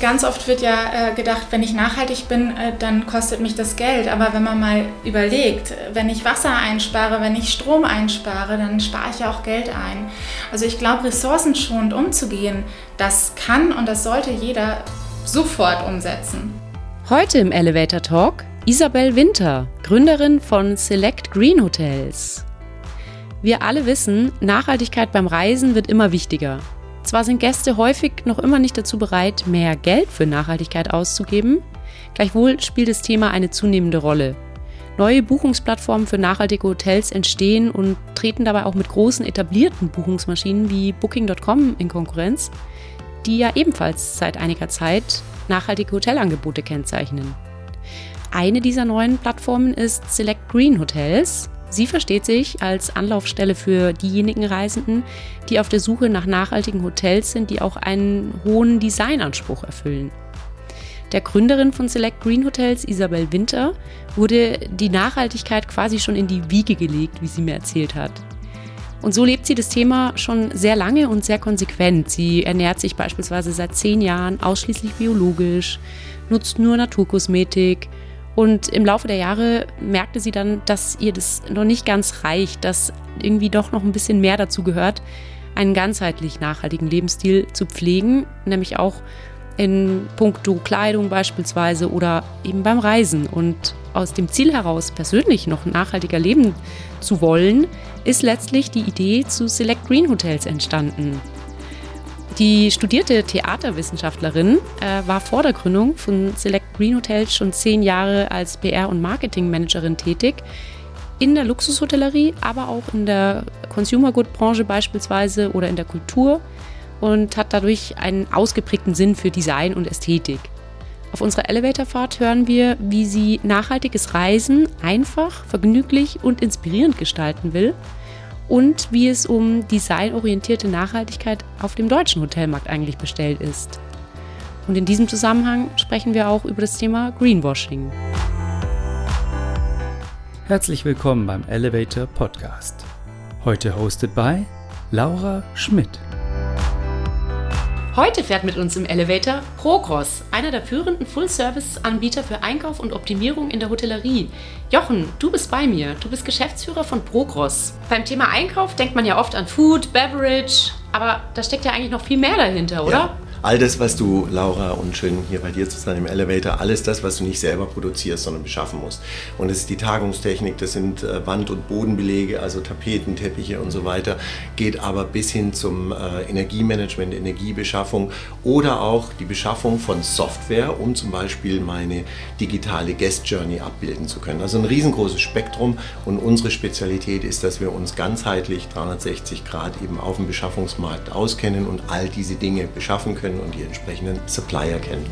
ganz oft wird ja äh, gedacht, wenn ich nachhaltig bin, äh, dann kostet mich das Geld. Aber wenn man mal überlegt, wenn ich Wasser einspare, wenn ich Strom einspare, dann spare ich ja auch Geld ein. Also ich glaube, ressourcenschonend umzugehen, das kann und das sollte jeder sofort umsetzen. Heute im Elevator Talk Isabel Winter, Gründerin von Select Green Hotels. Wir alle wissen, Nachhaltigkeit beim Reisen wird immer wichtiger. Zwar sind Gäste häufig noch immer nicht dazu bereit, mehr Geld für Nachhaltigkeit auszugeben, gleichwohl spielt das Thema eine zunehmende Rolle. Neue Buchungsplattformen für nachhaltige Hotels entstehen und treten dabei auch mit großen etablierten Buchungsmaschinen wie Booking.com in Konkurrenz, die ja ebenfalls seit einiger Zeit nachhaltige Hotelangebote kennzeichnen. Eine dieser neuen Plattformen ist Select Green Hotels, Sie versteht sich als Anlaufstelle für diejenigen Reisenden, die auf der Suche nach nachhaltigen Hotels sind, die auch einen hohen Designanspruch erfüllen. Der Gründerin von Select Green Hotels, Isabel Winter, wurde die Nachhaltigkeit quasi schon in die Wiege gelegt, wie sie mir erzählt hat. Und so lebt sie das Thema schon sehr lange und sehr konsequent. Sie ernährt sich beispielsweise seit zehn Jahren ausschließlich biologisch, nutzt nur Naturkosmetik, und im Laufe der Jahre merkte sie dann, dass ihr das noch nicht ganz reicht, dass irgendwie doch noch ein bisschen mehr dazu gehört, einen ganzheitlich nachhaltigen Lebensstil zu pflegen, nämlich auch in puncto Kleidung beispielsweise oder eben beim Reisen. Und aus dem Ziel heraus, persönlich noch nachhaltiger leben zu wollen, ist letztlich die Idee zu Select Green Hotels entstanden. Die studierte Theaterwissenschaftlerin äh, war vor der Gründung von Select Green Hotels schon zehn Jahre als PR- und Marketingmanagerin tätig. In der Luxushotellerie, aber auch in der Consumer Good Branche beispielsweise oder in der Kultur und hat dadurch einen ausgeprägten Sinn für Design und Ästhetik. Auf unserer Elevatorfahrt hören wir, wie sie nachhaltiges Reisen einfach, vergnüglich und inspirierend gestalten will und wie es um designorientierte Nachhaltigkeit auf dem deutschen Hotelmarkt eigentlich bestellt ist. Und in diesem Zusammenhang sprechen wir auch über das Thema Greenwashing. Herzlich willkommen beim Elevator Podcast. Heute hosted by Laura Schmidt. Heute fährt mit uns im Elevator Progros, einer der führenden Full-Service-Anbieter für Einkauf und Optimierung in der Hotellerie. Jochen, du bist bei mir. Du bist Geschäftsführer von Progros. Beim Thema Einkauf denkt man ja oft an Food, Beverage, aber da steckt ja eigentlich noch viel mehr dahinter, oder? Ja all das, was du, Laura, und schön hier bei dir zu sein im Elevator, alles das, was du nicht selber produzierst, sondern beschaffen musst. Und es ist die Tagungstechnik, das sind äh, Wand- und Bodenbelege, also Tapeten, Teppiche und so weiter, geht aber bis hin zum äh, Energiemanagement, Energiebeschaffung oder auch die Beschaffung von Software, um zum Beispiel meine digitale Guest Journey abbilden zu können. Also ein riesengroßes Spektrum und unsere Spezialität ist, dass wir uns ganzheitlich 360 Grad eben auf dem Beschaffungsmarkt auskennen und all diese Dinge beschaffen können können und die entsprechenden Supplier kennen.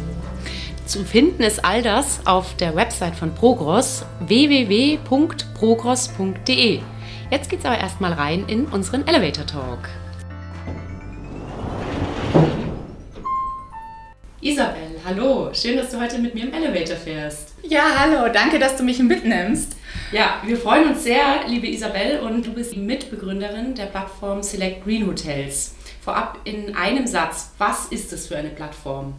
Zu finden ist all das auf der Website von Progros www.progros.de. Jetzt geht's aber erstmal rein in unseren Elevator Talk. Isabel, hallo, schön, dass du heute mit mir im Elevator fährst. Ja, hallo, danke, dass du mich mitnimmst. Ja, wir freuen uns sehr, liebe Isabel, und du bist die Mitbegründerin der Plattform Select Green Hotels vorab in einem Satz, was ist es für eine Plattform?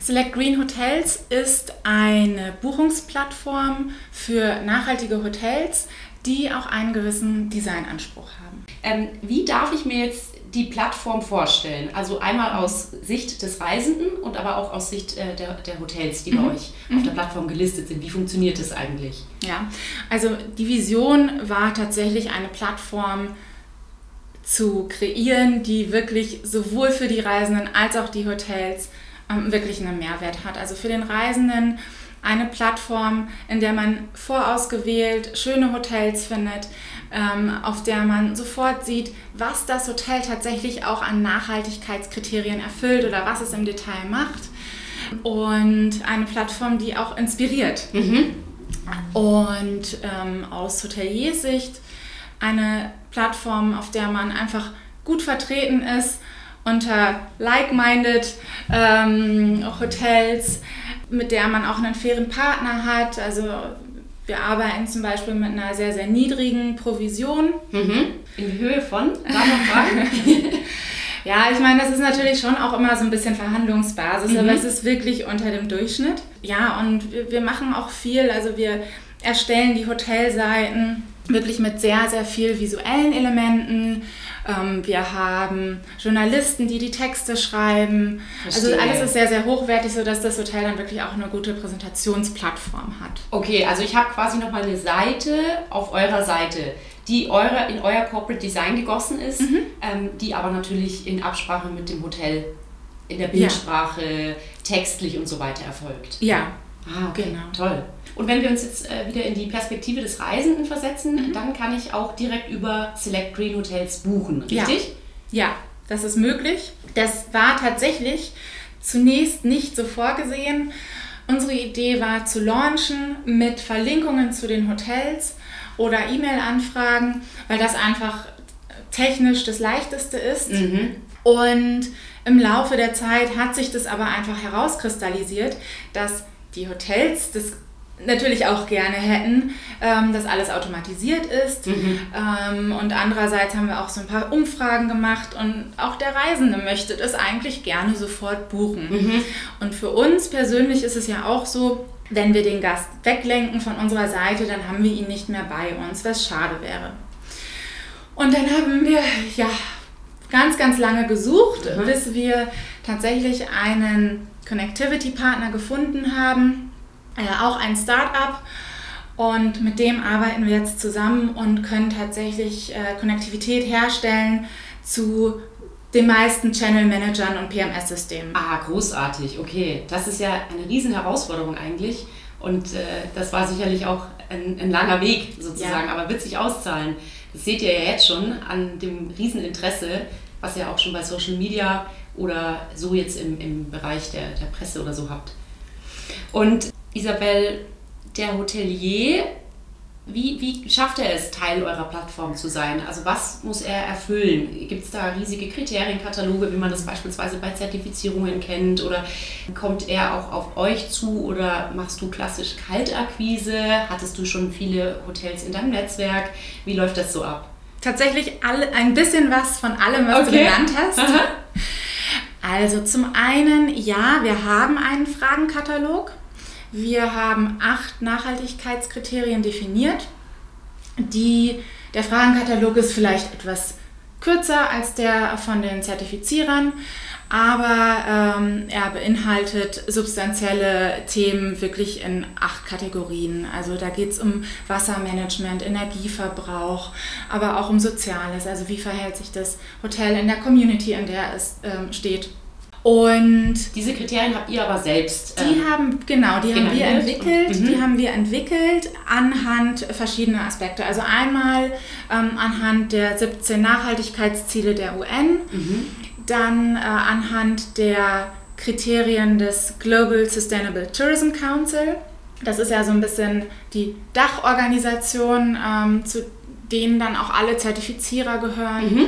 Select Green Hotels ist eine Buchungsplattform für nachhaltige Hotels, die auch einen gewissen Designanspruch haben. Ähm, wie darf ich mir jetzt die Plattform vorstellen? Also einmal aus Sicht des Reisenden und aber auch aus Sicht äh, der, der, Hotels, die mhm. bei euch auf der mhm. Plattform gelistet sind. Wie funktioniert das eigentlich? Ja, also die Vision war tatsächlich eine Plattform, zu kreieren, die wirklich sowohl für die Reisenden als auch die Hotels ähm, wirklich einen Mehrwert hat. Also für den Reisenden eine Plattform, in der man vorausgewählt schöne Hotels findet, ähm, auf der man sofort sieht, was das Hotel tatsächlich auch an Nachhaltigkeitskriterien erfüllt oder was es im Detail macht. Und eine Plattform, die auch inspiriert. Mhm. Und ähm, aus Hoteliersicht eine Plattform, auf der man einfach gut vertreten ist unter like-minded ähm, Hotels, mit der man auch einen fairen Partner hat. Also wir arbeiten zum Beispiel mit einer sehr, sehr niedrigen Provision. Mhm. In Höhe von? Darf man fragen? Ja, ich meine, das ist natürlich schon auch immer so ein bisschen Verhandlungsbasis, Mhm. aber es ist wirklich unter dem Durchschnitt. Ja, und wir, wir machen auch viel. Also wir erstellen die Hotelseiten wirklich mit sehr, sehr viel visuellen Elementen. Ähm, wir haben Journalisten, die die Texte schreiben. Verstehe. Also alles ist sehr, sehr hochwertig, sodass das Hotel dann wirklich auch eine gute Präsentationsplattform hat. Okay, also ich habe quasi nochmal eine Seite auf eurer Seite, die eure, in euer Corporate Design gegossen ist, ähm, die aber natürlich in Absprache mit dem Hotel in der Bildsprache, textlich und so weiter erfolgt. Ja, Ah, okay, Genau. toll. Und wenn wir uns jetzt äh, wieder in die Perspektive des Reisenden versetzen, dann kann ich auch direkt über Select Green Hotels buchen, Ja. richtig? Ja, das ist möglich. Das war tatsächlich zunächst nicht so vorgesehen. Unsere Idee war zu launchen mit Verlinkungen zu den Hotels oder E-Mail-Anfragen, weil das einfach technisch das leichteste ist. Mhm. Und im Laufe der Zeit hat sich das aber einfach herauskristallisiert, dass die Hotels das natürlich auch gerne hätten, ähm, dass alles automatisiert ist. Ähm, und andererseits haben wir auch so ein paar Umfragen gemacht und auch der Reisende möchte das eigentlich gerne sofort buchen. Und für uns persönlich ist es ja auch so, wenn wir den Gast weglenken von unserer Seite, dann haben wir ihn nicht mehr bei uns, was schade wäre. Und dann haben wir ja ganz, ganz lange gesucht, bis wir tatsächlich einen Connectivity-Partner gefunden haben, äh, auch ein Start-up. Und mit dem arbeiten wir jetzt zusammen und können tatsächlich äh, Konnektivität herstellen zu den meisten Channel-Managern und PMS-Systemen. Ah, großartig, okay. Das ist ja eine riesen Herausforderung eigentlich. Und äh, das war sicherlich auch ein, ein langer Weg sozusagen, Ja. aber wird sich auszahlen. Das seht ihr ja jetzt schon an dem riesen Interesse, was ihr auch schon bei Social Media oder so jetzt im, im Bereich der, der Presse oder so habt. Und Isabel, der Hotelier, wie, wie schafft er es, Teil eurer Plattform zu sein? Also was muss er erfüllen? Gibt es da riesige Kriterienkataloge, wie man das beispielsweise bei Zertifizierungen kennt? Oder kommt er auch auf euch zu oder machst du klassisch Kaltakquise? Hattest du schon viele Hotels in deinem Netzwerk? Wie läuft das so ab? Tatsächlich alle, ein bisschen was von allem, was du Okay. genannt hast. Aha. Also zum einen, ja, wir haben einen Fragenkatalog. Wir haben acht Nachhaltigkeitskriterien definiert. Die, der Fragenkatalog ist vielleicht etwas kürzer als der von den Zertifizierern, aber ähm, er beinhaltet substanzielle Themen wirklich in acht Kategorien. Also da geht es um Wassermanagement, Energieverbrauch, aber auch um Soziales. Also wie verhält sich das Hotel in der Community, in der es ähm, steht. Und Diese Kriterien habt ihr aber selbst. die ähm, haben, genau, die haben wir entwickelt. und- mhm. Die haben wir entwickelt anhand verschiedener Aspekte. Also einmal ähm, anhand der 17 Nachhaltigkeitsziele der UN, mhm. dann äh, anhand der Kriterien des Global Sustainable Tourism Council. Das ist ja so ein bisschen die Dachorganisation, ähm, zu denen dann auch alle Zertifizierer gehören. Mhm.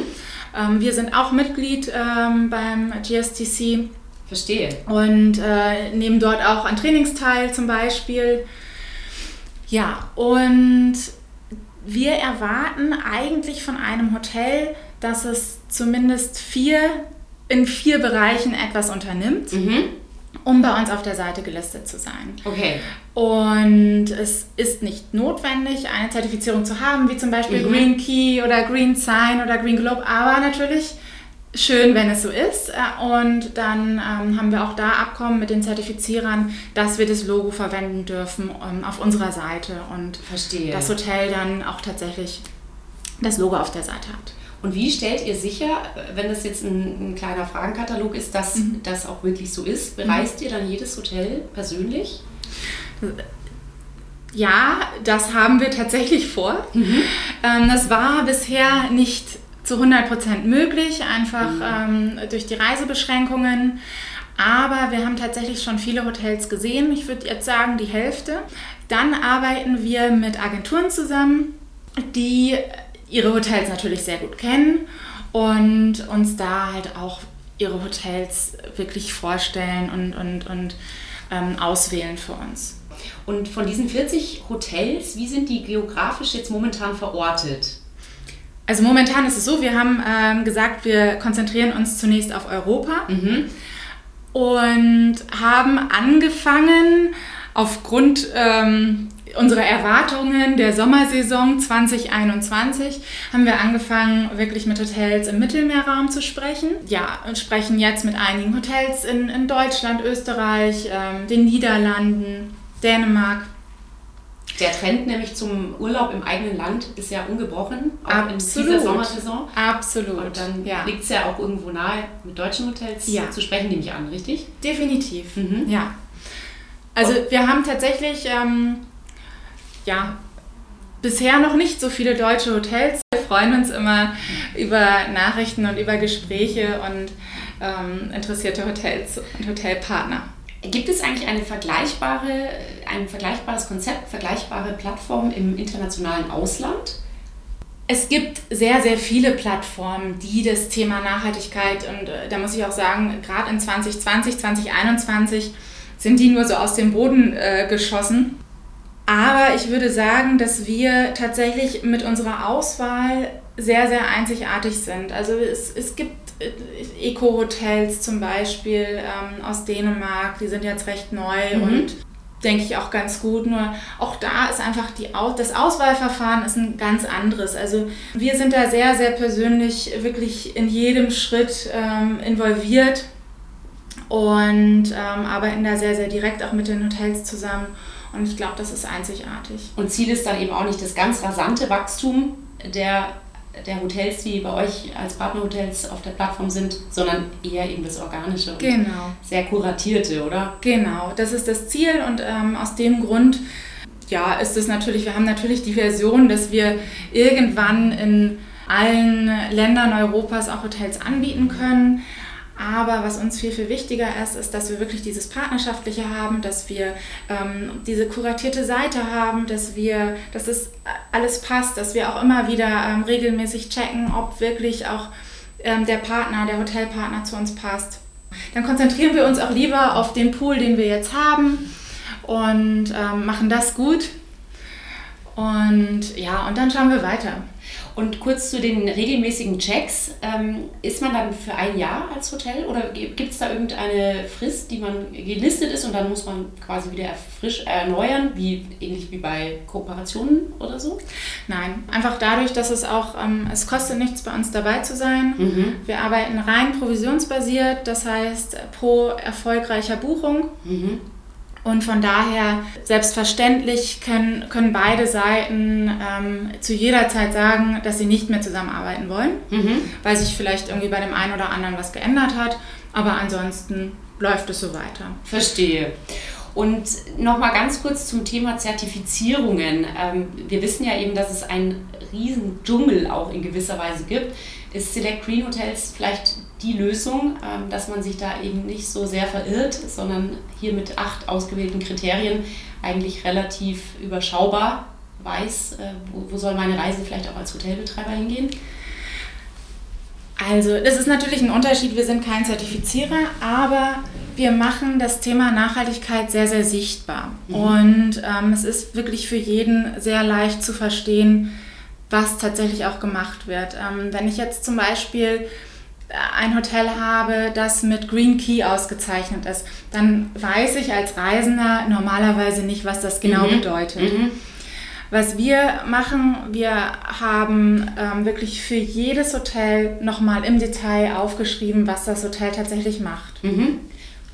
Ähm, wir sind auch Mitglied ähm, beim GSTC Verstehe. und äh, nehmen dort auch an Trainings teil zum Beispiel. Ja, und wir erwarten eigentlich von einem Hotel, dass es zumindest vier in vier Bereichen etwas unternimmt, Mhm. Um bei uns auf der Seite gelistet zu sein. Okay. Und es ist nicht notwendig, eine Zertifizierung zu haben, wie zum Beispiel Mhm. Green Key oder Green Sign oder Green Globe, aber natürlich schön, wenn es so ist. Äh, Und dann ähm, haben wir auch da Abkommen mit den Zertifizierern, dass wir das Logo verwenden dürfen ähm, auf unserer Seite und Verstehe. das Hotel dann auch tatsächlich das Logo auf der Seite hat. Und wie stellt ihr sicher, wenn das jetzt ein, ein kleiner Fragenkatalog ist, dass das auch wirklich so ist? Bereist ihr dann jedes Hotel persönlich? Ja, das haben wir tatsächlich vor. Ähm, das war bisher nicht zu 100% möglich, einfach ähm, durch die Reisebeschränkungen. Aber wir haben tatsächlich schon viele Hotels gesehen. Ich würde jetzt sagen, die Hälfte. Dann arbeiten wir mit Agenturen zusammen, die ihre Hotels natürlich sehr gut kennen und uns da halt auch ihre Hotels wirklich vorstellen und, und, und ähm, auswählen für uns. Und von diesen 40 Hotels, wie sind die geografisch jetzt momentan verortet? Also momentan ist es so, wir haben ähm, gesagt, wir konzentrieren uns zunächst auf Europa Mhm. und haben angefangen aufgrund ähm, unserer Erwartungen der Sommersaison 2021 haben wir angefangen, wirklich mit Hotels im Mittelmeerraum zu sprechen. Ja, und sprechen jetzt mit einigen Hotels in, in Deutschland, Österreich, ähm, den Niederlanden, Dänemark. Der Trend nämlich zum Urlaub im eigenen Land ist ja ungebrochen, auch in Absolut. dieser Sommersaison. Absolut. Und dann ja. liegt es ja auch irgendwo nahe, mit deutschen Hotels Ja. zu sprechen, nehme ich an, richtig? Definitiv, Mhm. ja. Also wir haben tatsächlich, ähm, ja, bisher noch nicht so viele deutsche Hotels. Wir freuen uns immer über Nachrichten und über Gespräche und ähm, interessierte Hotels und Hotelpartner. Gibt es eigentlich eine vergleichbare, ein vergleichbares Konzept, vergleichbare Plattformen im internationalen Ausland? Es gibt sehr, sehr viele Plattformen, die das Thema Nachhaltigkeit und äh, da muss ich auch sagen, gerade in 2020, 2021 sind die nur so aus dem Boden äh, geschossen. Aber ich würde sagen, dass wir tatsächlich mit unserer Auswahl sehr, sehr einzigartig sind. Also es, es gibt äh, Eco-Hotels zum Beispiel ähm, aus Dänemark, die sind jetzt recht neu Mhm. und denke ich auch ganz gut. Nur auch da ist einfach die Aus das Auswahlverfahren ist ein ganz anderes. Also wir sind da sehr, sehr persönlich wirklich in jedem Schritt ähm, involviert und ähm, arbeiten da sehr, sehr direkt auch mit den Hotels zusammen. Und ich glaube, das ist einzigartig. Und Ziel ist dann eben auch nicht das ganz rasante Wachstum der, der Hotels, die bei euch als Partnerhotels auf der Plattform sind, sondern eher eben das Organische und Genau. sehr kuratierte, oder? Genau, das ist das Ziel und ähm, aus dem Grund, ja, ist es natürlich, wir haben natürlich die Version, dass wir irgendwann in allen Ländern Europas auch Hotels anbieten können. Aber was uns viel, viel wichtiger ist, ist, dass wir wirklich dieses Partnerschaftliche haben, dass wir ähm, diese kuratierte Seite haben, dass wir, dass es alles passt, dass wir auch immer wieder ähm, regelmäßig checken, ob wirklich auch ähm, der Partner, der Hotelpartner zu uns passt. Dann konzentrieren wir uns auch lieber auf den Pool, den wir jetzt haben und ähm, machen das gut. Und ja, und dann schauen wir weiter. Und kurz zu den regelmäßigen Checks. Ähm, ist man dann für ein Jahr als Hotel oder gibt es da irgendeine Frist, die man gelistet ist und dann muss man quasi wieder frisch erneuern, wie, ähnlich wie bei Kooperationen oder so? Nein, einfach dadurch, dass es auch, ähm, es kostet nichts bei uns dabei zu sein. Mhm. Wir arbeiten rein provisionsbasiert, das heißt pro erfolgreicher Buchung. Mhm. Und von daher, selbstverständlich können, können beide Seiten ähm, zu jeder Zeit sagen, dass sie nicht mehr zusammenarbeiten wollen, Mhm. weil sich vielleicht irgendwie bei dem einen oder anderen was geändert hat. Aber ansonsten läuft es so weiter. Verstehe. Und nochmal ganz kurz zum Thema Zertifizierungen. Ähm, wir wissen ja eben, dass es einen riesen Dschungel auch in gewisser Weise gibt. Ist Select Green Hotels vielleicht die Lösung, ähm, dass man sich da eben nicht so sehr verirrt, sondern hier mit acht ausgewählten Kriterien eigentlich relativ überschaubar weiß, äh, wo, soll meine Reise vielleicht auch als Hotelbetreiber hingehen? Also, das ist natürlich ein Unterschied. Wir sind kein Zertifizierer, aber wir machen das Thema Nachhaltigkeit sehr, sehr sichtbar. Und ähm, es ist wirklich für jeden sehr leicht zu verstehen, was tatsächlich auch gemacht wird. Ähm, wenn ich jetzt zum Beispiel ein Hotel habe, das mit Green Key ausgezeichnet ist, dann weiß ich als Reisender normalerweise nicht, was das genau Mhm. bedeutet. Mhm. Was wir machen, wir haben ähm, wirklich für jedes Hotel nochmal im Detail aufgeschrieben, was das Hotel tatsächlich macht. Mhm.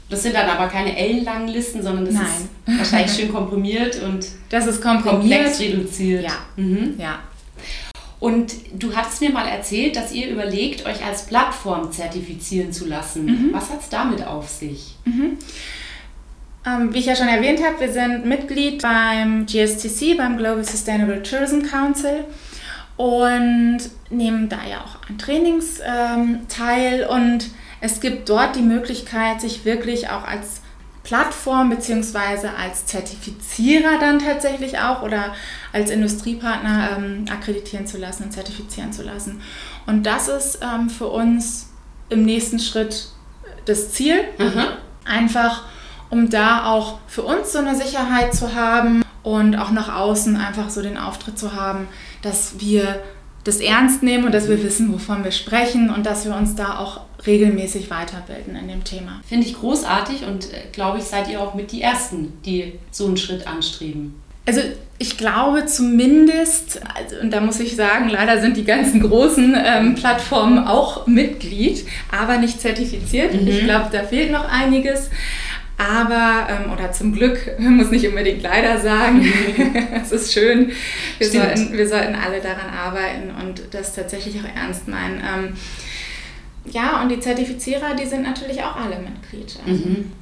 Das sind dann aber keine ellenlangen Listen, sondern das Nein. ist wahrscheinlich schön komprimiert und Das ist komplex reduziert. Ja. Mhm. Ja. Und du hattest mir mal erzählt, dass ihr überlegt, euch als Plattform zertifizieren zu lassen. Mhm. Was hat es damit auf sich? Ähm, wie ich ja schon erwähnt habe, wir sind Mitglied beim GSTC, beim Global Sustainable Tourism Council und nehmen da ja auch an Trainings ähm, teil und es gibt dort die Möglichkeit, sich wirklich auch als Plattform bzw. als Zertifizierer dann tatsächlich auch oder als Industriepartner ähm, akkreditieren zu lassen und zertifizieren zu lassen. Und das ist ähm, für uns im nächsten Schritt das Ziel, einfach um da auch für uns so eine Sicherheit zu haben und auch nach außen einfach so den Auftritt zu haben, dass wir das ernst nehmen und dass wir wissen, wovon wir sprechen und dass wir uns da auch regelmäßig weiterbilden in dem Thema. Finde ich großartig und äh, glaube ich, seid ihr auch mit die Ersten, die so einen Schritt anstreben. Also ich glaube zumindest, also, und da muss ich sagen, leider sind die ganzen großen ähm, Plattformen auch Mitglied, aber nicht zertifiziert. Mhm. Ich glaube, da fehlt noch einiges. Aber, ähm, oder zum Glück, man muss nicht unbedingt leider sagen, es ist schön, wir sollten, wir sollten alle daran arbeiten und das tatsächlich auch ernst meinen. Ähm, ja, und die Zertifizierer, die sind natürlich auch alle Mitglied. Mhm.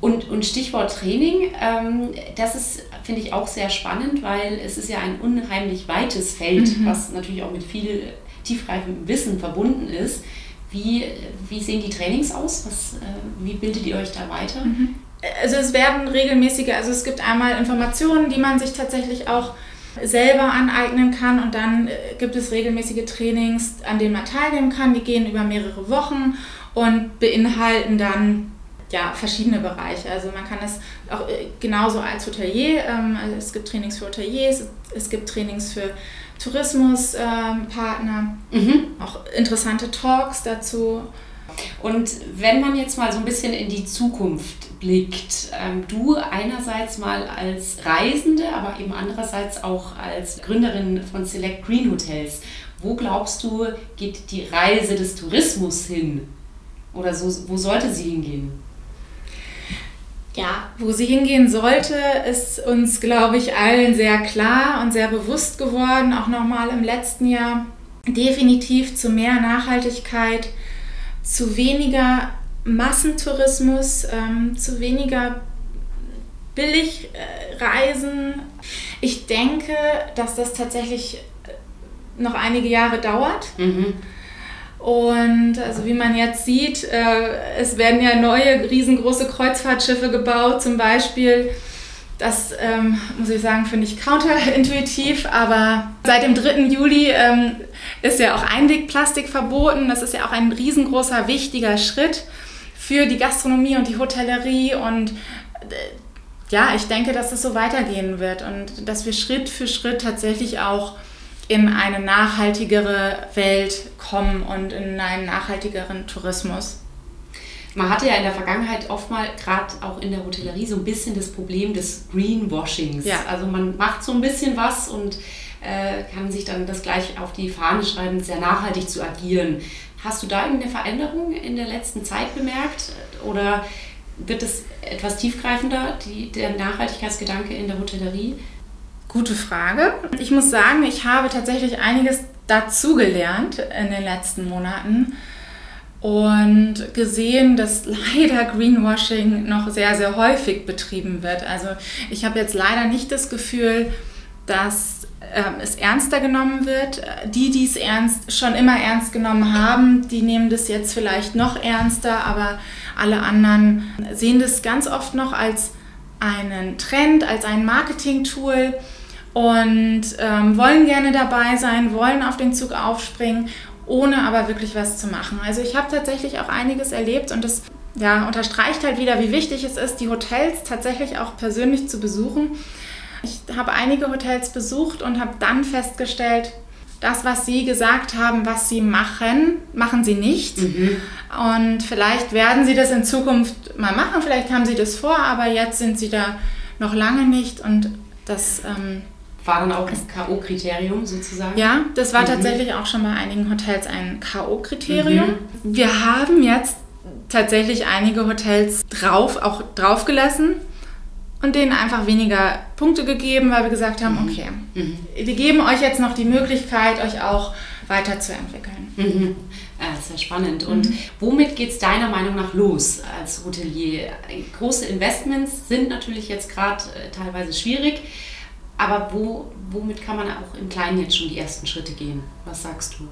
Und, und Stichwort Training, ähm, das ist, finde ich, auch sehr spannend, weil es ist ja ein unheimlich weites Feld, mhm. was natürlich auch mit viel tiefgreifendem Wissen verbunden ist. Wie, wie sehen die Trainings aus? Was, äh, wie bildet ihr euch da weiter? Mhm. Also es werden regelmäßige, also es gibt einmal Informationen, die man sich tatsächlich auch selber aneignen kann und dann äh, gibt es regelmäßige Trainings, an denen man teilnehmen kann. Die gehen über mehrere Wochen und beinhalten dann ja, verschiedene Bereiche. Also man kann es auch äh, genauso als Hotelier, ähm, es gibt Trainings für Hoteliers, es gibt Trainings für Tourismuspartner, ähm, mhm. auch interessante Talks dazu. Und wenn man jetzt mal so ein bisschen in die Zukunft blickt, ähm, du einerseits mal als Reisende, aber eben andererseits auch als Gründerin von Select Green Hotels, wo glaubst du, geht die Reise des Tourismus hin? Oder so, wo sollte sie hingehen? Ja, wo sie hingehen sollte, ist uns, glaube ich, allen sehr klar und sehr bewusst geworden, auch nochmal im letzten Jahr. Definitiv zu mehr Nachhaltigkeit, zu weniger Massentourismus, ähm, zu weniger Billigreisen. Ich denke, dass das tatsächlich noch einige Jahre dauert. Mhm. Und also wie man jetzt sieht, äh, es werden ja neue riesengroße Kreuzfahrtschiffe gebaut, zum Beispiel. Das ähm, muss ich sagen, finde ich counterintuitiv, aber seit dem 3. Juli ähm, ist ja auch Einwegplastik verboten. Das ist ja auch ein riesengroßer, wichtiger Schritt für die Gastronomie und die Hotellerie. Und äh, ja, ich denke, dass es so weitergehen wird und dass wir Schritt für Schritt tatsächlich auch in eine nachhaltigere Welt kommen und in einen nachhaltigeren Tourismus. Man hatte ja in der Vergangenheit oft mal, gerade auch in der Hotellerie, so ein bisschen das Problem des Greenwashings. Ja. Also man macht so ein bisschen was und äh, kann sich dann das gleich auf die Fahne schreiben, sehr nachhaltig zu agieren. Hast du da irgendeine Veränderung in der letzten Zeit bemerkt? Oder wird es etwas tiefgreifender, die, der Nachhaltigkeitsgedanke in der Hotellerie? Gute Frage. Ich muss sagen, ich habe tatsächlich einiges dazugelernt in den letzten Monaten und gesehen, dass leider Greenwashing noch sehr, sehr häufig betrieben wird. Also ich habe jetzt leider nicht das Gefühl, dass äh, es ernster genommen wird. Die, die es ernst, schon immer ernst genommen haben, die nehmen das jetzt vielleicht noch ernster, aber alle anderen sehen das ganz oft noch als einen Trend, als ein Marketing-Tool und ähm, wollen gerne dabei sein, wollen auf den Zug aufspringen, ohne aber wirklich was zu machen. Also ich habe tatsächlich auch einiges erlebt und das ja, unterstreicht halt wieder, wie wichtig es ist, die Hotels tatsächlich auch persönlich zu besuchen. Ich habe einige Hotels besucht und habe dann festgestellt, das, was Sie gesagt haben, was Sie machen, machen Sie nicht. Mhm. Und vielleicht werden Sie das in Zukunft mal machen, vielleicht haben Sie das vor, aber jetzt sind Sie da noch lange nicht und das ähm, war dann auch das K.O.-Kriterium sozusagen? Ja, das war mhm. tatsächlich auch schon bei einigen Hotels ein K.O.-Kriterium. Mhm. Wir haben jetzt tatsächlich einige Hotels drauf, auch draufgelassen und denen einfach weniger Punkte gegeben, weil wir gesagt haben, mhm. okay, mhm. wir geben euch jetzt noch die Möglichkeit, euch auch weiterzuentwickeln. Mhm. Ja, sehr spannend. Und mhm. womit geht es deiner Meinung nach los als Hotelier? Große Investments sind natürlich jetzt gerade äh, teilweise schwierig. Aber wo, womit kann man auch im Kleinen jetzt schon die ersten Schritte gehen? Was sagst du?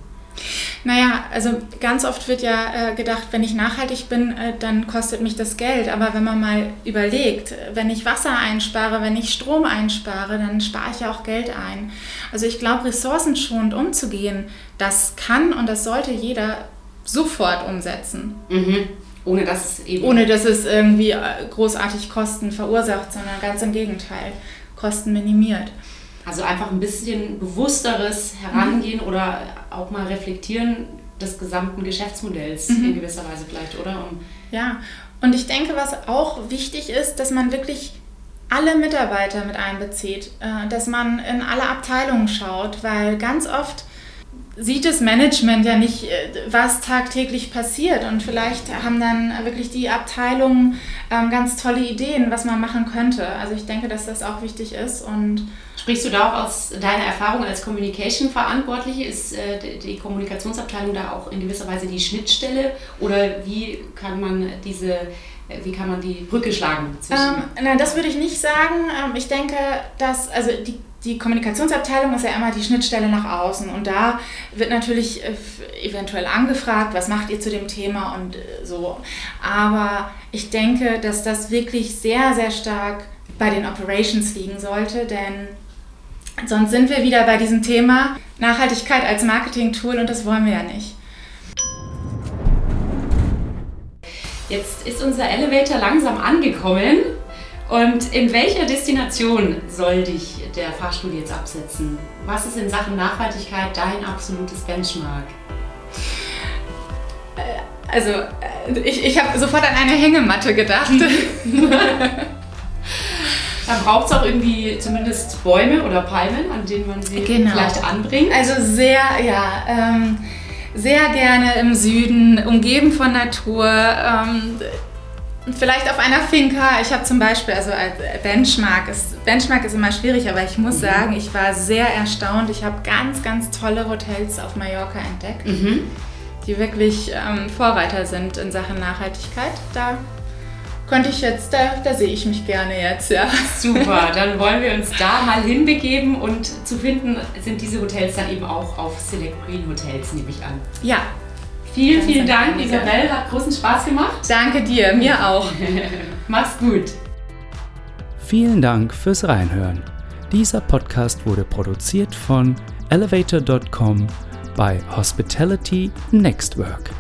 Naja, also ganz oft wird ja äh, gedacht, wenn ich nachhaltig bin, äh, dann kostet mich das Geld. Aber wenn man mal überlegt, wenn ich Wasser einspare, wenn ich Strom einspare, dann spare ich ja auch Geld ein. Also ich glaube, ressourcenschonend umzugehen, das kann und das sollte jeder sofort umsetzen. Mhm. Ohne dass es eben. Ohne dass es irgendwie äh, großartig Kosten verursacht, sondern ganz im Gegenteil. Kosten minimiert. Also einfach ein bisschen bewussteres Herangehen mhm. oder auch mal reflektieren des gesamten Geschäftsmodells mhm. in gewisser Weise vielleicht, oder? Um ja, und ich denke, was auch wichtig ist, dass man wirklich alle Mitarbeiter mit einbezieht, äh, dass man in alle Abteilungen schaut, weil ganz oft sieht das Management ja nicht, äh, was tagtäglich passiert. Und vielleicht haben dann wirklich die Abteilungen ähm, ganz tolle Ideen, was man machen könnte. Also ich denke, dass das auch wichtig ist. Und Sprichst du da auch aus deiner Erfahrung als Communication-Verantwortliche? Ist äh, die Kommunikationsabteilung da auch in gewisser Weise die Schnittstelle? Oder wie kann man diese wie kann man die Brücke schlagen? Ähm, nein, das würde ich nicht sagen. Ähm, ich denke, dass also die die Kommunikationsabteilung ist ja immer die Schnittstelle nach außen und da wird natürlich äh, eventuell angefragt, was macht ihr zu dem Thema und äh, so. Aber ich denke, dass das wirklich sehr, sehr stark bei den Operations liegen sollte, denn sonst sind wir wieder bei diesem Thema Nachhaltigkeit als Marketing-Tool und das wollen wir ja nicht. Jetzt ist unser Elevator langsam angekommen und in welcher Destination soll dich der Fahrstuhl jetzt absetzen? Was ist in Sachen Nachhaltigkeit dein absolutes Benchmark? Äh, also, äh, ich, ich habe sofort an eine Hängematte gedacht. da braucht es auch irgendwie zumindest Bäume oder Palmen, an denen man sie genau. vielleicht anbringt. Also sehr, ja. Ähm, sehr gerne im Süden, umgeben von Natur. Ähm, Vielleicht auf einer Finca. Ich habe zum Beispiel, also als Benchmark ist, Benchmark ist immer schwierig, aber ich muss mhm. sagen, ich war sehr erstaunt. Ich habe ganz, ganz tolle Hotels auf Mallorca entdeckt, mhm. die wirklich ähm, Vorreiter sind in Sachen Nachhaltigkeit. Da könnte ich jetzt, da, da sehe ich mich gerne jetzt, ja. Super, dann wollen wir uns da mal hinbegeben und zu finden sind diese Hotels dann eben auch auf Select Green Hotels, nehme ich an. Ja, Vielen, vielen Dank, Isabel. Hat großen Spaß gemacht. Danke dir, mir auch. Mach's gut. Vielen Dank fürs Reinhören. Dieser Podcast wurde produziert von elevator.com bei Hospitality Nextwork.